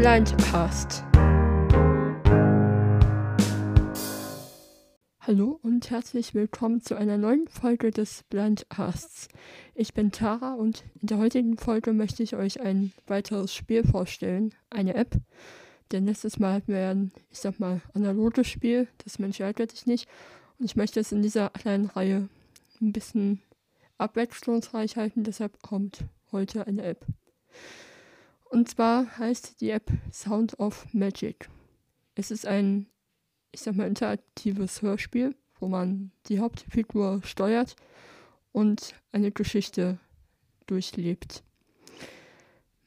Blindcast. Hallo und herzlich willkommen zu einer neuen Folge des Blindcasts. Ich bin Tara und in der heutigen Folge möchte ich euch ein weiteres Spiel vorstellen, eine App. Denn letztes Mal hatten wir ein, ich sag mal, analoges Spiel, das Mensch ärgert dich nicht. Und ich möchte es in dieser kleinen Reihe ein bisschen abwechslungsreich halten, deshalb kommt heute eine App. Und zwar heißt die App Sound of Magic. Es ist ein, ich sag mal, interaktives Hörspiel, wo man die Hauptfigur steuert und eine Geschichte durchlebt.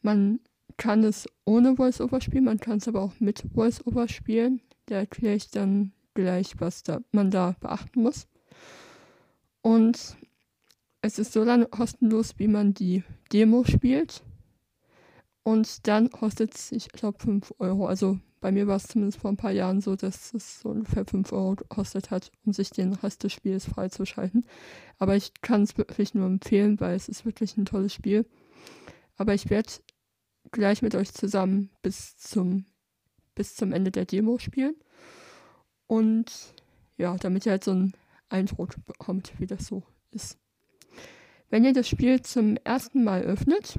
Man kann es ohne Voice-Over spielen, man kann es aber auch mit Voice-Over spielen. Da erkläre ich dann gleich, was da, man da beachten muss. Und es ist so lange kostenlos, wie man die Demo spielt. Und dann kostet es, ich glaube, 5 Euro. Also bei mir war es zumindest vor ein paar Jahren so, dass es so ungefähr 5 Euro gekostet hat, um sich den Rest des Spiels freizuschalten. Aber ich kann es wirklich nur empfehlen, weil es ist wirklich ein tolles Spiel. Aber ich werde gleich mit euch zusammen bis zum, bis zum Ende der Demo spielen. Und ja, damit ihr halt so einen Eindruck bekommt, wie das so ist. Wenn ihr das Spiel zum ersten Mal öffnet,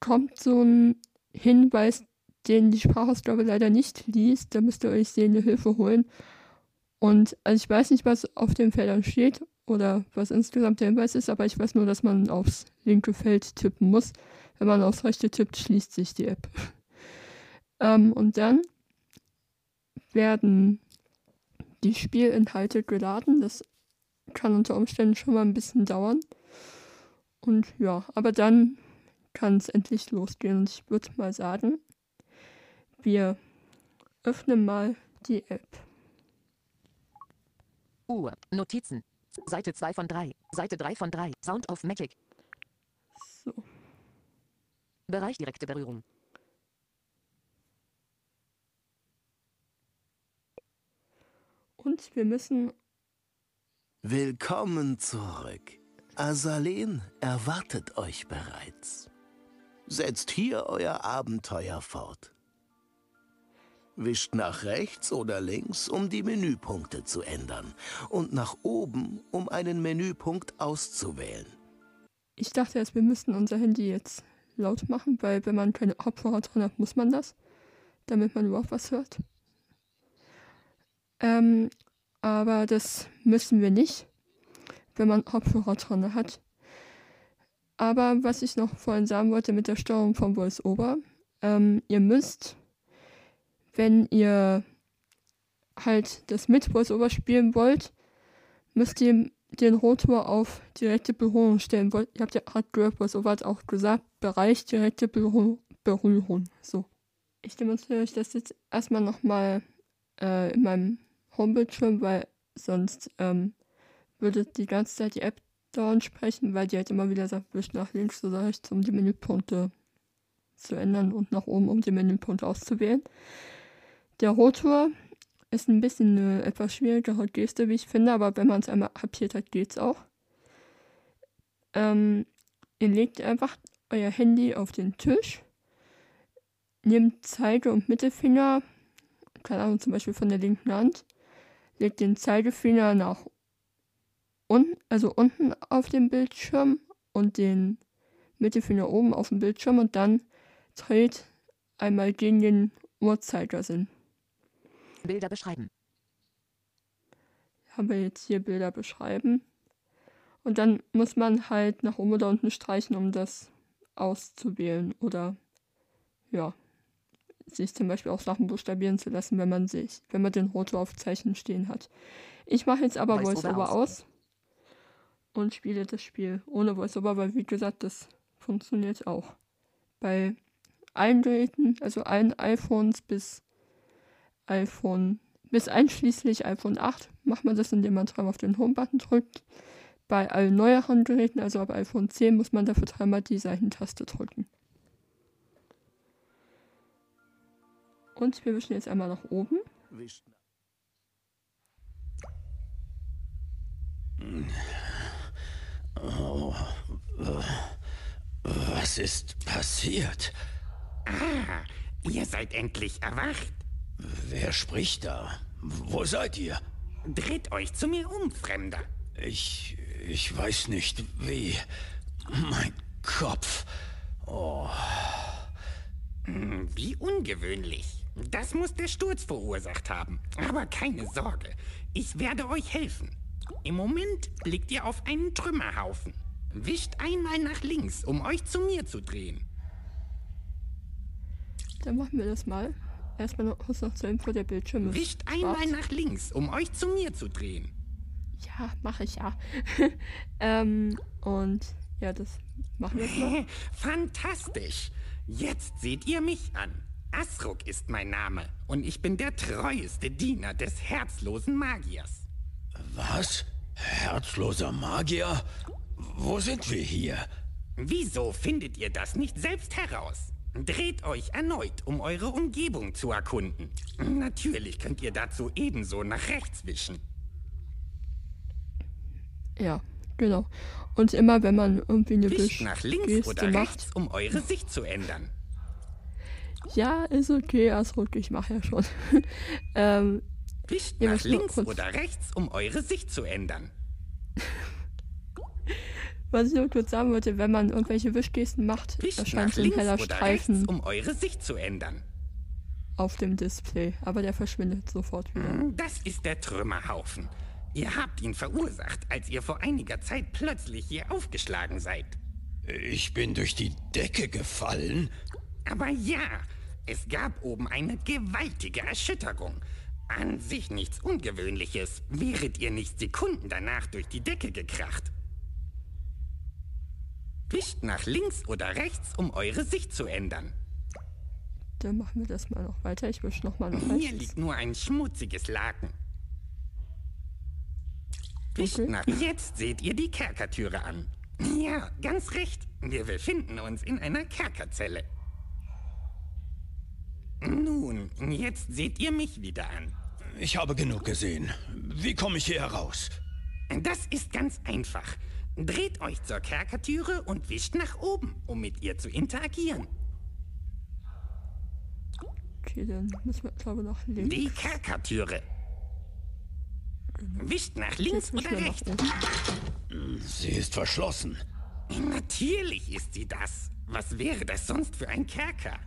kommt so ein Hinweis, den die Sprachausgabe leider nicht liest. Da müsst ihr euch sehende Hilfe holen. Und also ich weiß nicht, was auf den Feldern steht oder was insgesamt der Hinweis ist, aber ich weiß nur, dass man aufs linke Feld tippen muss. Wenn man aufs rechte tippt, schließt sich die App. ähm, und dann werden die Spielinhalte geladen. Das kann unter Umständen schon mal ein bisschen dauern. Und ja, aber dann kann es endlich losgehen. Und ich würde mal sagen, wir öffnen mal die App. Uhr, Notizen. Seite 2 von 3. Seite 3 von 3. Sound of Magic. So. Bereich direkte Berührung. Und wir müssen. Willkommen zurück. Azalen erwartet euch bereits. Setzt hier euer Abenteuer fort. Wischt nach rechts oder links, um die Menüpunkte zu ändern. Und nach oben, um einen Menüpunkt auszuwählen. Ich dachte erst, wir müssten unser Handy jetzt laut machen, weil wenn man keine Kopfhörer drin hat, muss man das, damit man überhaupt was hört. Ähm, aber das müssen wir nicht, wenn man Kopfhörer drin hat. Aber was ich noch vorhin sagen wollte mit der Steuerung vom VoiceOver, ähm, ihr müsst, wenn ihr halt das mit VoiceOver spielen wollt, müsst ihr den Rotor auf direkte Berührung stellen. Ihr habt ja gehört, VoiceOver hat auch gesagt, Bereich direkte Berührung. So. Ich demonstriere euch das jetzt erstmal nochmal äh, in meinem Homebildschirm, weil sonst ähm, würde die ganze Zeit die App dauernd sprechen, weil die halt immer wieder sagt, wisch nach links oder rechts, um die Menüpunkte zu ändern und nach oben, um die Menüpunkte auszuwählen. Der Rotor ist ein bisschen eine etwas schwierigere Geste, wie ich finde, aber wenn man es einmal kapiert hat, geht's auch. Ähm, ihr legt einfach euer Handy auf den Tisch, nehmt Zeige- und Mittelfinger, keine Ahnung, zum Beispiel von der linken Hand, legt den Zeigefinger nach unten, also unten auf dem Bildschirm und den Mittelfinger oben auf dem Bildschirm und dann dreht einmal gegen den Uhrzeigersinn. Bilder beschreiben. Haben wir jetzt hier Bilder beschreiben. Und dann muss man halt nach oben oder unten streichen, um das auszuwählen oder ja, sich zum Beispiel auch Sachen buchstabieren zu lassen, wenn man sich, wenn man den Rotor auf Zeichen stehen hat. Ich mache jetzt aber VoiceOver aus. aus und spiele das Spiel ohne VoiceOver, weil wie gesagt, das funktioniert auch. Bei allen Geräten, also allen iPhones bis iPhone, bis einschließlich iPhone 8, macht man das, indem man dreimal auf den Home-Button drückt. Bei allen neueren Geräten, also ab iPhone 10, muss man dafür dreimal die Seitentaste drücken. Und wir wischen jetzt einmal nach oben. Oh, was ist passiert? Ah, Ihr seid endlich erwacht. Wer spricht da? Wo seid ihr? Dreht euch zu mir um, Fremder. Ich. ich weiß nicht wie. Mein Kopf. Oh. Hm, Wie ungewöhnlich. Das muss der Sturz verursacht haben. Aber keine Sorge, ich werde euch helfen. Im Moment liegt ihr auf einem Trümmerhaufen. Wischt einmal nach links, um euch zu mir zu drehen. Dann machen wir das mal. Erstmal noch kurz noch zur Info, der Bildschirm ist Wischt einmal nach links, um euch zu mir zu drehen. Ja, mache ich ja. ähm, und ja, das machen wir jetzt mal. Fantastisch. Jetzt seht ihr mich an. Asruk ist mein Name und ich bin der treueste Diener des herzlosen Magiers. Was? Herzloser Magier? Wo sind wir hier? Wieso findet ihr das nicht selbst heraus? Dreht euch erneut, um eure Umgebung zu erkunden. Natürlich könnt ihr dazu ebenso nach rechts wischen. Ja, genau. Und immer wenn man irgendwie eine Wischt nach links Geste oder macht. rechts, um eure Sicht zu ändern. Ja, ist okay, Asruk, ich mache ja schon. ähm, Wischt Ihr nach links oder rechts, um eure Sicht zu ändern. was ich nur kurz sagen wollte, wenn man irgendwelche Wischgesten macht, Wischt erscheint nach so ein links heller oder Streifen rechts, um eure Sicht zu ändern. auf dem Display. Aber der verschwindet sofort wieder. Hm, Das ist der Trümmerhaufen. Ihr habt ihn verursacht, als ihr vor einiger Zeit plötzlich hier aufgeschlagen seid. Ich bin durch die Decke gefallen. Aber ja, es gab oben eine gewaltige Erschütterung. An sich nichts Ungewöhnliches, wäret ihr nicht Sekunden danach durch die Decke gekracht. Wischt nach links oder rechts, um eure Sicht zu ändern. Dann machen wir das mal noch weiter. Ich wische nochmal nach Hier rechts. liegt nur ein schmutziges Laken. Wischt Okay. nach jetzt seht ihr die Kerkertüre an. Ja, ganz recht. Wir befinden uns in einer Kerkerzelle. Nun, jetzt seht ihr mich wieder an. Ich habe genug gesehen. Wie komme ich hier heraus? Das ist ganz einfach. Dreht euch zur Kerkertüre und wischt nach oben, um mit ihr zu interagieren. Okay, dann müssen wir, glaube ich, nach links. Die Kerkertüre. Wischt nach links oder rechts. Sie ist verschlossen. Natürlich ist sie das. Was wäre das sonst für ein Kerker?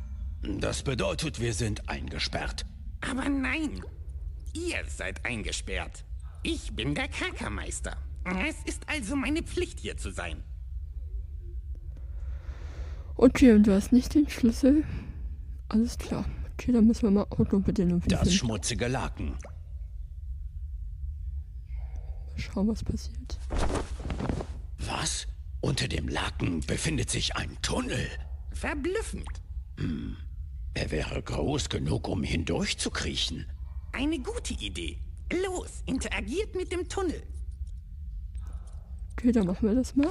Das bedeutet, wir sind eingesperrt. Aber nein, ihr seid eingesperrt. Ich bin der Kerkermeister. Es ist also meine Pflicht, hier zu sein. Okay, und du hast nicht den Schlüssel. Alles klar. Okay, dann müssen wir mal Autobedienung Das finden. schmutzige Laken. Mal schauen, was passiert. Was? Unter dem Laken befindet sich ein Tunnel. Verblüffend. Er wäre groß genug, um hindurch zu kriechen. Eine gute Idee. Los, interagiert mit dem Tunnel. Okay, dann machen wir das mal.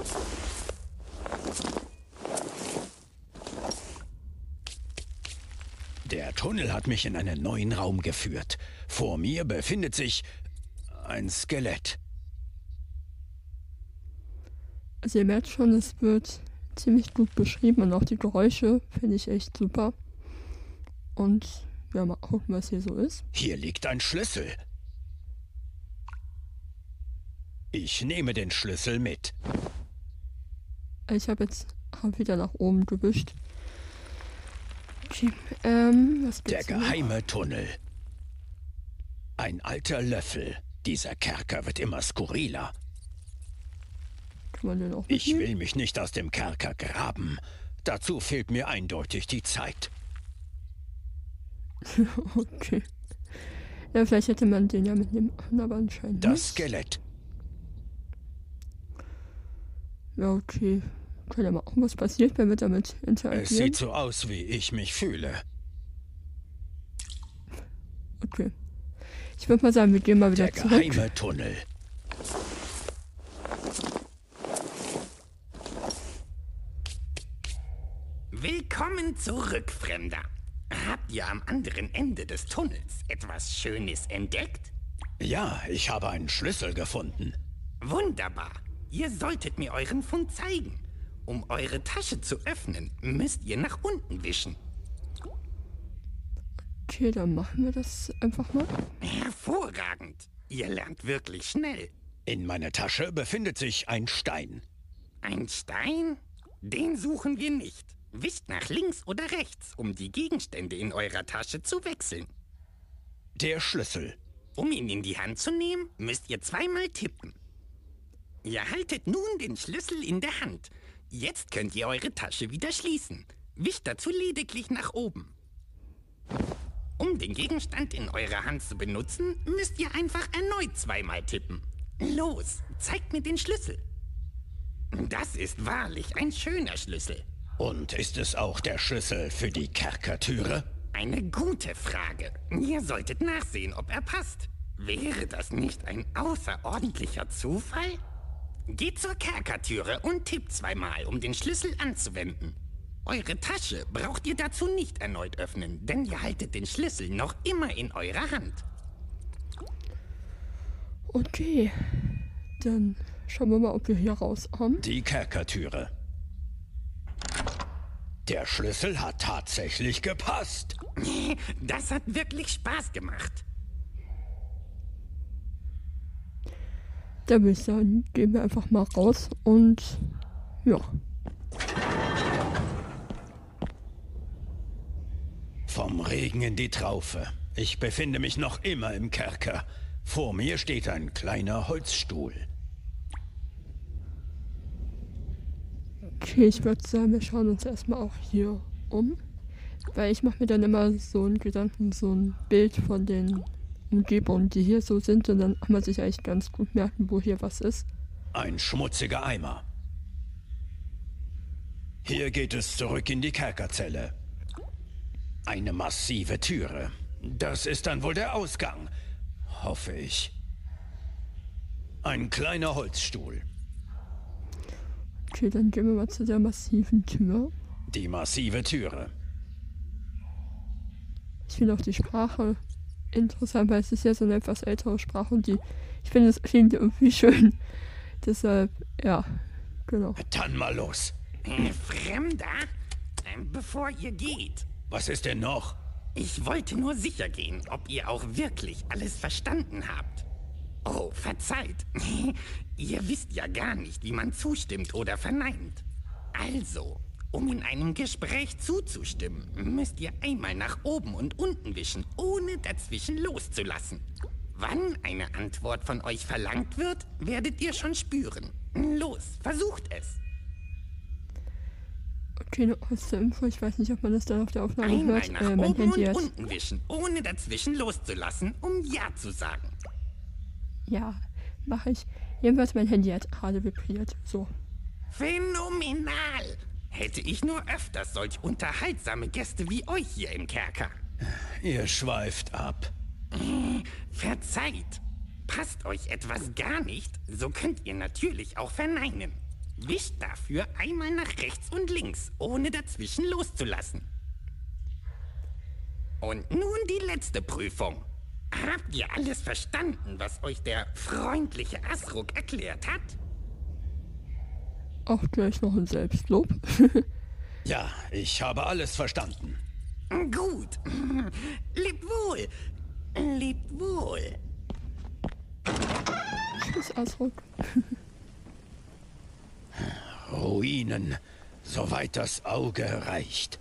Der Tunnel hat mich in einen neuen Raum geführt. Vor mir befindet sich ein Skelett. Also ihr merkt schon, es wird ziemlich gut beschrieben und auch die Geräusche finde ich echt super. Und ja, mal gucken, was hier so ist. Hier liegt ein Schlüssel. Ich nehme den Schlüssel mit. Ich habe jetzt hab wieder nach oben gewischt. Okay, ähm, was Der hier noch? geheime Tunnel. Ein alter Löffel. Dieser Kerker wird immer skurriler. Kann man den auch Ich will mich nicht aus dem Kerker graben. Dazu fehlt mir eindeutig die Zeit. Okay. Ja, vielleicht hätte man den ja mitnehmen können, aber anscheinend Das nicht. Skelett. Ja, okay. Kann ja mal auch was passiert, wenn wir damit Es interagieren. sieht so aus, wie ich mich fühle. Okay. Ich würde mal sagen, wir gehen mal wieder Der zurück. geheime Tunnel. Willkommen zurück, Fremder. Habt ihr am anderen Ende des Tunnels etwas Schönes entdeckt? Ja, ich habe einen Schlüssel gefunden. Wunderbar. Ihr solltet mir euren Fund zeigen. Um eure Tasche zu öffnen, müsst ihr nach unten wischen. Okay, dann machen wir das einfach mal. Hervorragend. Ihr lernt wirklich schnell. In meiner Tasche befindet sich ein Stein. Ein Stein? Den suchen wir nicht. Wischt nach links oder rechts, um die Gegenstände in eurer Tasche zu wechseln. Der Schlüssel. Um ihn in die Hand zu nehmen, müsst ihr zweimal tippen. Ihr haltet nun den Schlüssel in der Hand. Jetzt könnt ihr eure Tasche wieder schließen. Wischt dazu lediglich nach oben. Um den Gegenstand in eurer Hand zu benutzen, müsst ihr einfach erneut zweimal tippen. Los, zeigt mir den Schlüssel. Das ist wahrlich ein schöner Schlüssel. Und ist es auch der Schlüssel für die Kerkertüre? Eine gute Frage. Ihr solltet nachsehen, ob er passt. Wäre das nicht ein außerordentlicher Zufall? Geht zur Kerkertüre und tippt zweimal, um den Schlüssel anzuwenden. Eure Tasche braucht ihr dazu nicht erneut öffnen, denn ihr haltet den Schlüssel noch immer in eurer Hand. Okay, dann schauen wir mal, ob wir hier rauskommen. Die Kerkertüre. Der Schlüssel hat tatsächlich gepasst. Das hat wirklich Spaß gemacht. Da würde ich sagen, gehen wir einfach mal raus und ja. Vom Regen in die Traufe. Ich befinde mich noch immer im Kerker. Vor mir steht ein kleiner Holzstuhl. Okay, ich würde sagen, wir schauen uns erstmal auch hier um. Weil ich mache mir dann immer so einen Gedanken, so ein Bild von den Umgebungen, die hier so sind. Und dann kann man sich eigentlich ganz gut merken, wo hier was ist. Ein schmutziger Eimer. Hier geht es zurück in die Kerkerzelle. Eine massive Türe. Das ist dann wohl der Ausgang. Hoffe ich. Ein kleiner Holzstuhl. Okay, dann gehen wir mal zu der massiven Tür. Die massive Türe. Ich finde auch die Sprache interessant, weil es ist ja so eine etwas ältere Sprache und die, ich finde es klingt irgendwie schön. Deshalb, ja, genau. Dann mal los. Fremder? Bevor ihr geht. Was ist denn noch? Ich wollte nur sicher gehen, ob ihr auch wirklich alles verstanden habt. Oh, verzeiht. ihr wisst ja gar nicht, wie man zustimmt oder verneint. Also, um in einem Gespräch zuzustimmen, müsst ihr einmal nach oben und unten wischen, ohne dazwischen loszulassen. Wann eine Antwort von euch verlangt wird, werdet ihr schon spüren. Los, versucht es. Okay, noch was zur Info. Ich weiß nicht, ob man das dann auf der Aufnahme Einmal hört. nach Äh, mein oben Handy und hat. unten wischen, ohne dazwischen loszulassen, um Ja zu sagen. Ja, mache ich. Jedenfalls mein Handy hat gerade vibriert. So. Phänomenal! Hätte ich nur öfters solch unterhaltsame Gäste wie euch hier im Kerker. Ihr schweift ab. Verzeiht! Passt euch etwas gar nicht, so könnt ihr natürlich auch verneinen. Wischt dafür einmal nach rechts und links, ohne dazwischen loszulassen. Und nun die letzte Prüfung. Habt ihr alles verstanden, was euch der freundliche Asruk erklärt hat? Auch gleich noch ein Selbstlob. Ja, ich habe alles verstanden. Gut. Lebt wohl. Lebt wohl. Tschüss, Asrock. Ruinen, soweit das Auge reicht.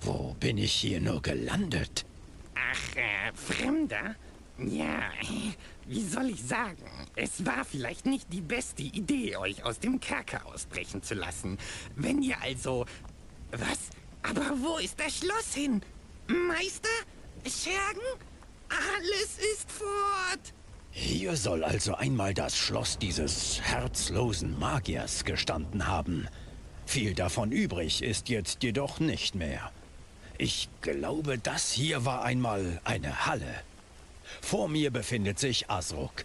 Wo bin ich hier nur gelandet? Ach, äh, Fremder? Ja, wie soll ich sagen? Es war vielleicht nicht die beste Idee, euch aus dem Kerker ausbrechen zu lassen. Wenn ihr also... Was? Aber wo ist das Schloss hin? Meister? Schergen? Alles ist fort! Hier soll also einmal das Schloss dieses herzlosen Magiers gestanden haben. Viel davon übrig ist jetzt jedoch nicht mehr. Ich glaube, das hier war einmal eine Halle. Vor mir befindet sich Asruk.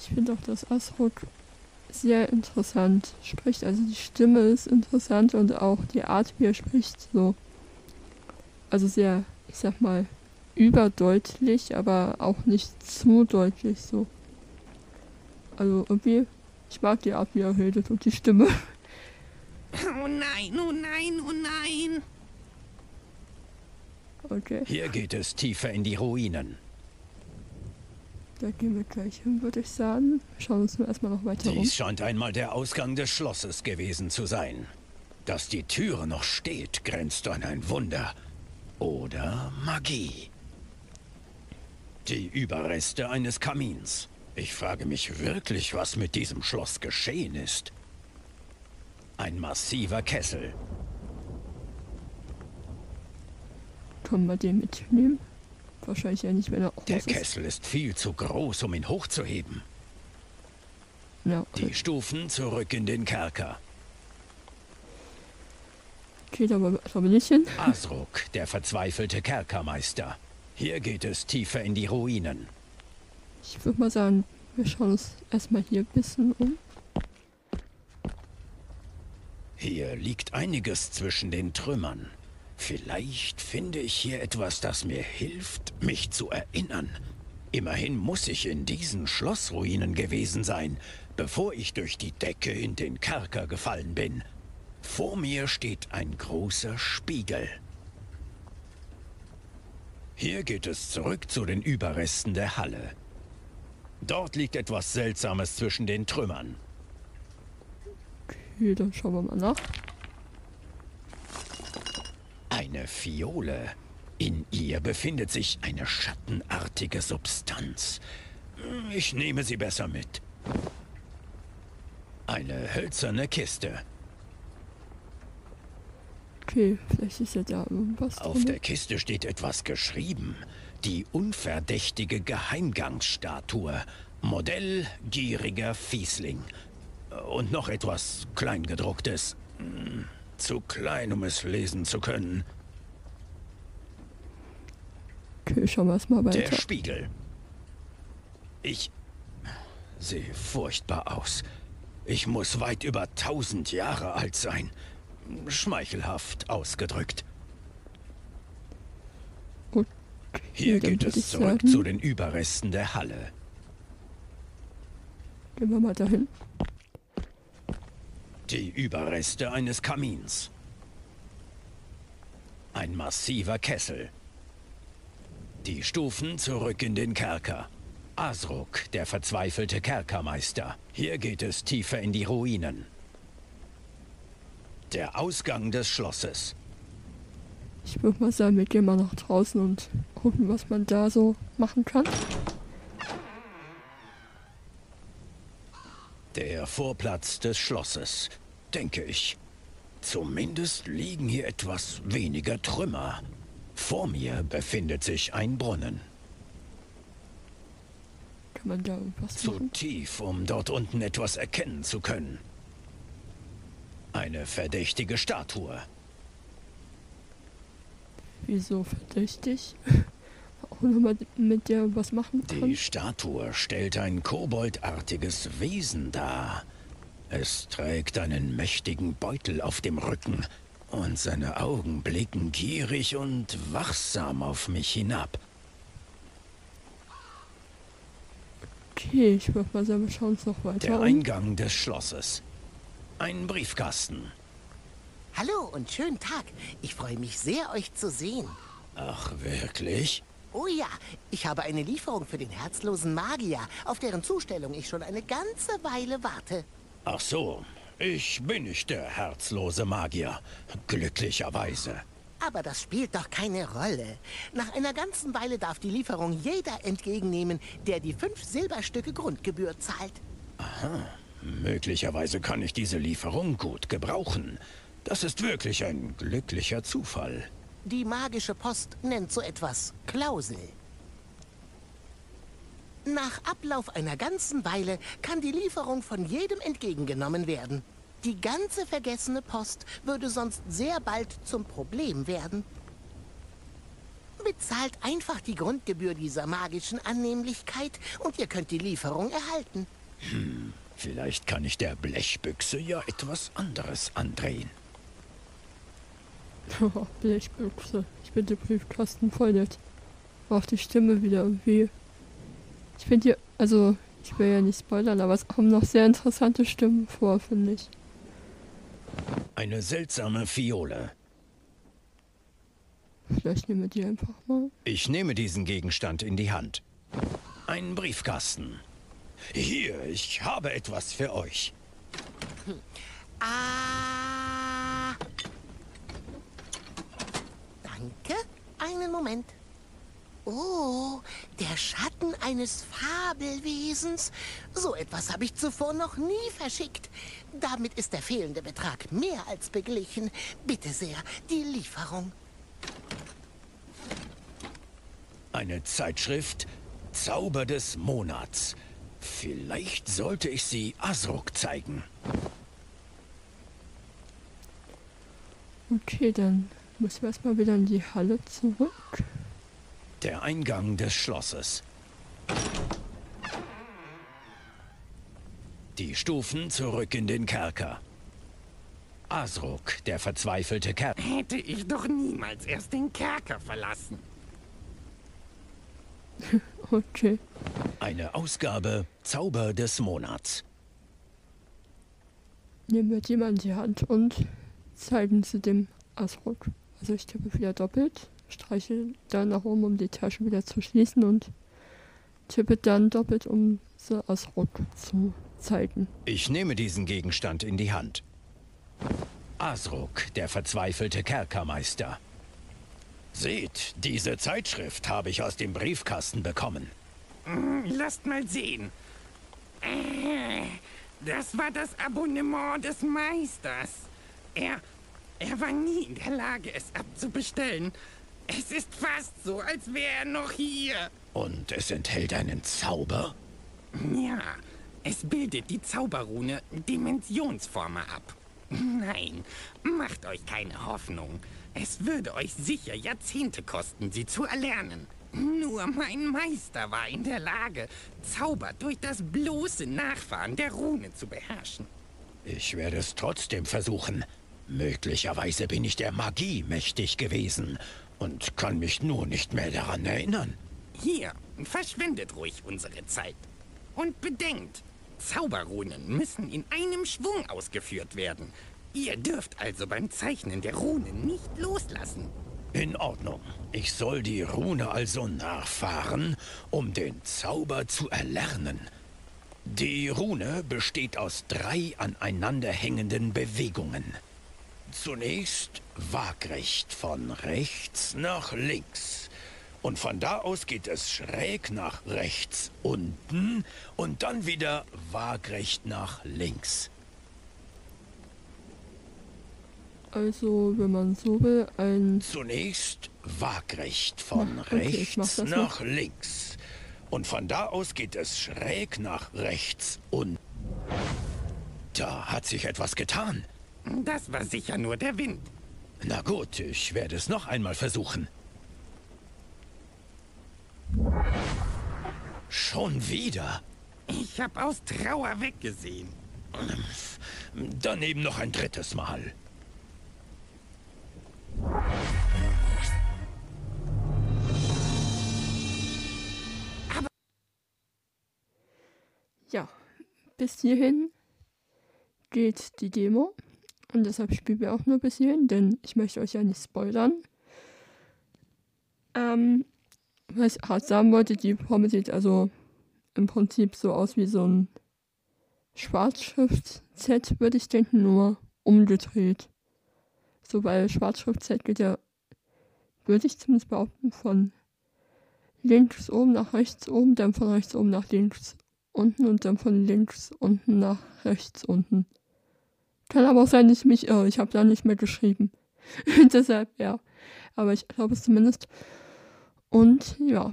Ich finde auch, dass Asrock sehr interessant spricht. Also die Stimme ist interessant und auch die Art, wie er spricht, so. Also sehr, ich sag mal, überdeutlich, aber auch nicht zu deutlich so. Also irgendwie, ich mag die Art, wie er redet und die Stimme. Oh nein, oh nein, oh nein! Okay, Hier geht es tiefer in die Ruinen. da gehen wir gleich hin, würde ich sagen. Schauen uns nur erstmal noch weiter um. Dies scheint einmal der Ausgang des Schlosses gewesen zu sein. Dass die Türe noch steht, grenzt an ein Wunder. Oder Magie. Die Überreste eines Kamins. Ich frage mich wirklich, was mit diesem Schloss geschehen ist. Ein massiver Kessel. Können wir den mitnehmen? Wahrscheinlich ja nicht, wenn er Der groß ist. Kessel ist viel zu groß, um ihn hochzuheben. Ja, okay. Die Stufen zurück in den Kerker. Geht aber erstmal nicht hin. Asruk, der verzweifelte Kerkermeister. Hier geht es tiefer in die Ruinen. Ich würde mal sagen, wir schauen uns erstmal hier ein bisschen um. Hier liegt einiges zwischen den Trümmern. Vielleicht finde ich hier etwas, das mir hilft, mich zu erinnern. Immerhin muss ich in diesen Schlossruinen gewesen sein, bevor ich durch die Decke in den Kerker gefallen bin. Vor mir steht ein großer Spiegel. Hier geht es zurück zu den Überresten der Halle. Dort liegt etwas Seltsames zwischen den Trümmern. Okay, dann schauen wir mal nach. Eine Fiole. In ihr befindet sich eine schattenartige Substanz. Ich nehme sie besser mit. Eine hölzerne Kiste. Okay, vielleicht ist ja da irgendwas Auf drin. der Kiste steht etwas geschrieben. Die unverdächtige Geheimgangsstatue. Modell gieriger Fiesling. Und noch etwas Kleingedrucktes. Hm, Zu klein, um es lesen zu können. Okay, schauen wir erstmal Der weiter. Spiegel. Ich sehe furchtbar aus. Ich muss weit über tausend Jahre alt sein. Schmeichelhaft ausgedrückt. Gut. Hier geht es zurück sagen, zu den Überresten der Halle. Gehen wir mal dahin. Die Überreste eines Kamins. Ein massiver Kessel. Die Stufen zurück in den Kerker. Asruk, der verzweifelte Kerkermeister. Hier geht es tiefer in die Ruinen. Der Ausgang des Schlosses. Ich würde mal sagen, wir gehen mal nach draußen und gucken, was man da so machen kann. Der Vorplatz des Schlosses, denke ich. Zumindest liegen hier etwas weniger Trümmer. Vor mir befindet sich ein Brunnen. Kann man da irgendwas Zu machen? tief, um dort unten etwas erkennen zu können. Eine verdächtige Statue. Wieso verdächtig? Auch nochmal mit der was machen kann? Die Statue stellt ein koboldartiges Wesen dar. Es trägt einen mächtigen Beutel auf dem Rücken und seine Augen blicken gierig und wachsam auf mich hinab. Okay, ich würde mal sagen, wir schauen uns noch weiter Der um. Eingang des Schlosses. Ein Briefkasten. Hallo und schönen Tag. Ich freue mich sehr, euch zu sehen. Ach, wirklich? Oh ja, ich habe eine Lieferung für den herzlosen Magier, auf deren Zustellung ich schon eine ganze Weile warte. Ach so, ich bin nicht der herzlose Magier. Glücklicherweise. Aber das spielt doch keine Rolle. Nach einer ganzen Weile darf die Lieferung jeder entgegennehmen, der die fünf Silberstücke Grundgebühr zahlt. Möglicherweise kann ich diese Lieferung gut gebrauchen. Das ist wirklich ein glücklicher Zufall. Die magische Post nennt so etwas Klausel. Nach Ablauf einer ganzen Weile kann die Lieferung von jedem entgegengenommen werden. Die ganze vergessene Post würde sonst sehr bald zum Problem werden. Bezahlt einfach die Grundgebühr dieser magischen Annehmlichkeit und ihr könnt die Lieferung erhalten. Vielleicht kann ich der Blechbüchse ja etwas anderes andrehen. Blechbüchse. Ich bin der Briefkasten voll nett. Auch die Stimme wieder irgendwie. Ich finde hier, also, ich will ja nicht spoilern, aber es kommen noch sehr interessante Stimmen vor, finde ich. Eine seltsame Fiole. Vielleicht nehmen wir die einfach mal. Ich nehme diesen Gegenstand in die Hand. Ein Briefkasten. Hier, ich habe etwas für euch. Ah. Danke. Einen Moment. Oh, der Schatten eines Fabelwesens. So etwas habe ich zuvor noch nie verschickt. Damit ist der fehlende Betrag mehr als beglichen. Bitte sehr, die Lieferung. Eine Zeitschrift Zauber des Monats. Vielleicht sollte ich sie Asruk zeigen. Okay, dann müssen wir erstmal wieder in die Halle zurück. Der Eingang des Schlosses. Die Stufen zurück in den Kerker. Asruk, der verzweifelte Kerker. Hätte ich doch niemals erst den Kerker verlassen. Okay. Eine Ausgabe Zauber des Monats. Nehmen wir in die Hand und zeigen sie dem Asruk. Also ich tippe wieder doppelt, streiche dann nach oben, um die Tasche wieder zu schließen und tippe dann doppelt, um sie Asruk zu zeigen. Ich nehme diesen Gegenstand in die Hand. Asruk, der verzweifelte Kerkermeister. Seht, diese Zeitschrift habe ich aus dem Briefkasten bekommen. Hm, Lasst mal sehen. Äh, Das war das Abonnement des Meisters. Er, er war nie in der Lage, es abzubestellen. Es ist fast so, als wäre er noch hier. Und es enthält einen Zauber? Ja, es bildet die Zauberrune Dimensionsformer ab. Nein, macht euch keine Hoffnung. Es würde euch sicher Jahrzehnte kosten, sie zu erlernen. Nur mein Meister war in der Lage, Zauber durch das bloße Nachfahren der Rune zu beherrschen. Ich werde es trotzdem versuchen. Möglicherweise bin ich der Magie mächtig gewesen und kann mich nur nicht mehr daran erinnern. Hier, verschwendet ruhig unsere Zeit. Und bedenkt, Zauberrunen müssen in einem Schwung ausgeführt werden. Ihr dürft also beim Zeichnen der Runen nicht loslassen. In Ordnung. Ich soll die Rune also nachfahren, um den Zauber zu erlernen. Die Rune besteht aus drei aneinander hängenden Bewegungen. Zunächst waagrecht von rechts nach links. Und von da aus geht es schräg nach rechts unten und dann wieder waagrecht nach links. Also, wenn man so will, ein Zunächst waagrecht von Na, okay, rechts nach links. Und von da aus geht es schräg nach rechts und... Da hat sich etwas getan. Das war sicher nur der Wind. Na gut, ich werde es noch einmal versuchen. Schon wieder? Ich hab aus Trauer weggesehen. Dann eben noch ein drittes Mal. Ja, bis hierhin geht die Demo. Und deshalb spielen wir auch nur bis hierhin, denn ich möchte euch ja nicht spoilern. Ähm, was ich gerade sagen wollte, die Formel sieht also im Prinzip so aus wie so ein Schwarzschrift-Set, würde ich denken, nur umgedreht. So, weil Schwarzschrift-Set geht ja, würde ich zumindest behaupten, von links oben nach rechts oben, dann von rechts oben nach links unten und dann von links unten nach rechts unten. Kann aber auch sein, dass ich mich irre. Ich habe da nicht mehr geschrieben. Deshalb, ja. Aber ich glaube es zumindest. Und ja.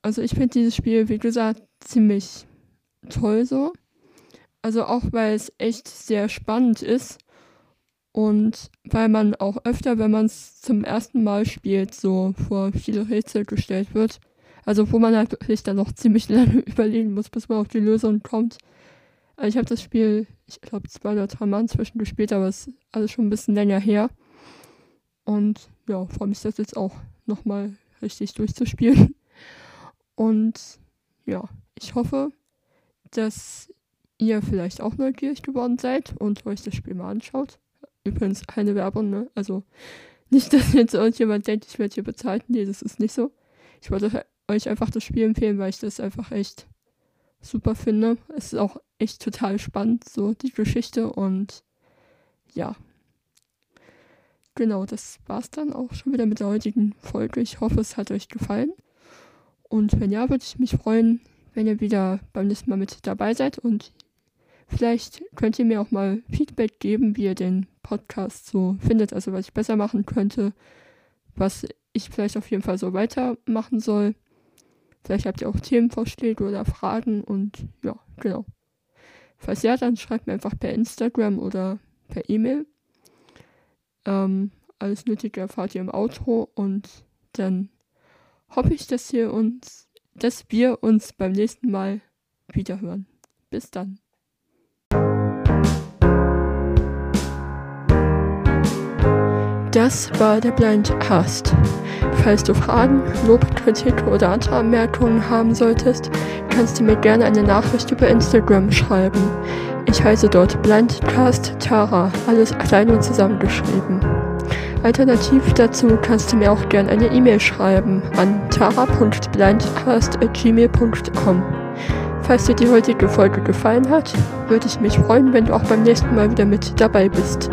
Also ich finde dieses Spiel, wie gesagt, ziemlich toll so. Also auch weil es echt sehr spannend ist. Und weil man auch öfter, wenn man es zum ersten Mal spielt, so vor viele Rätsel gestellt wird. Also wo man halt wirklich dann noch ziemlich lange überlegen muss, bis man auf die Lösung kommt. Also ich habe das Spiel, ich glaube, zwei oder drei Mal inzwischen gespielt, aber es ist alles schon ein bisschen länger her. Und ja, freue mich das jetzt auch nochmal richtig durchzuspielen. Und ja, ich hoffe, dass ihr vielleicht auch neugierig geworden seid und euch das Spiel mal anschaut. Übrigens keine Werbung, ne? Also Nicht, dass jetzt irgendjemand denkt, ich werde hier bezahlt. Nee, das ist nicht so. Ich wollte euch einfach das Spiel empfehlen, weil ich das einfach echt super finde. Es ist auch echt total spannend, so die Geschichte und ja. Genau, das war's dann auch schon wieder mit der heutigen Folge. Ich hoffe, es hat euch gefallen. Und wenn ja, würde ich mich freuen, wenn ihr wieder beim nächsten Mal mit dabei seid und vielleicht könnt ihr mir auch mal Feedback geben, wie ihr den Podcast so findet, also was ich besser machen könnte, was ich vielleicht auf jeden Fall so weitermachen soll. Vielleicht habt ihr auch Themenvorschläge oder Fragen und ja, genau. Falls ja, dann schreibt mir einfach per Instagram oder per E-Mail. Ähm, alles Nötige erfahrt ihr im Outro und dann hoffe ich, dass wir uns, dass wir uns beim nächsten Mal wiederhören. Bis dann. Das war der Blind Cast. Falls du Fragen, Lob, Kritik oder andere Anmerkungen haben solltest, kannst du mir gerne eine Nachricht über Instagram schreiben. Ich heiße dort Blindcast Tara, alles klein und zusammengeschrieben. Alternativ dazu kannst du mir auch gerne eine E-Mail schreiben an tara.blindcast.gmail.com. Falls dir die heutige Folge gefallen hat, würde ich mich freuen, wenn du auch beim nächsten Mal wieder mit dabei bist.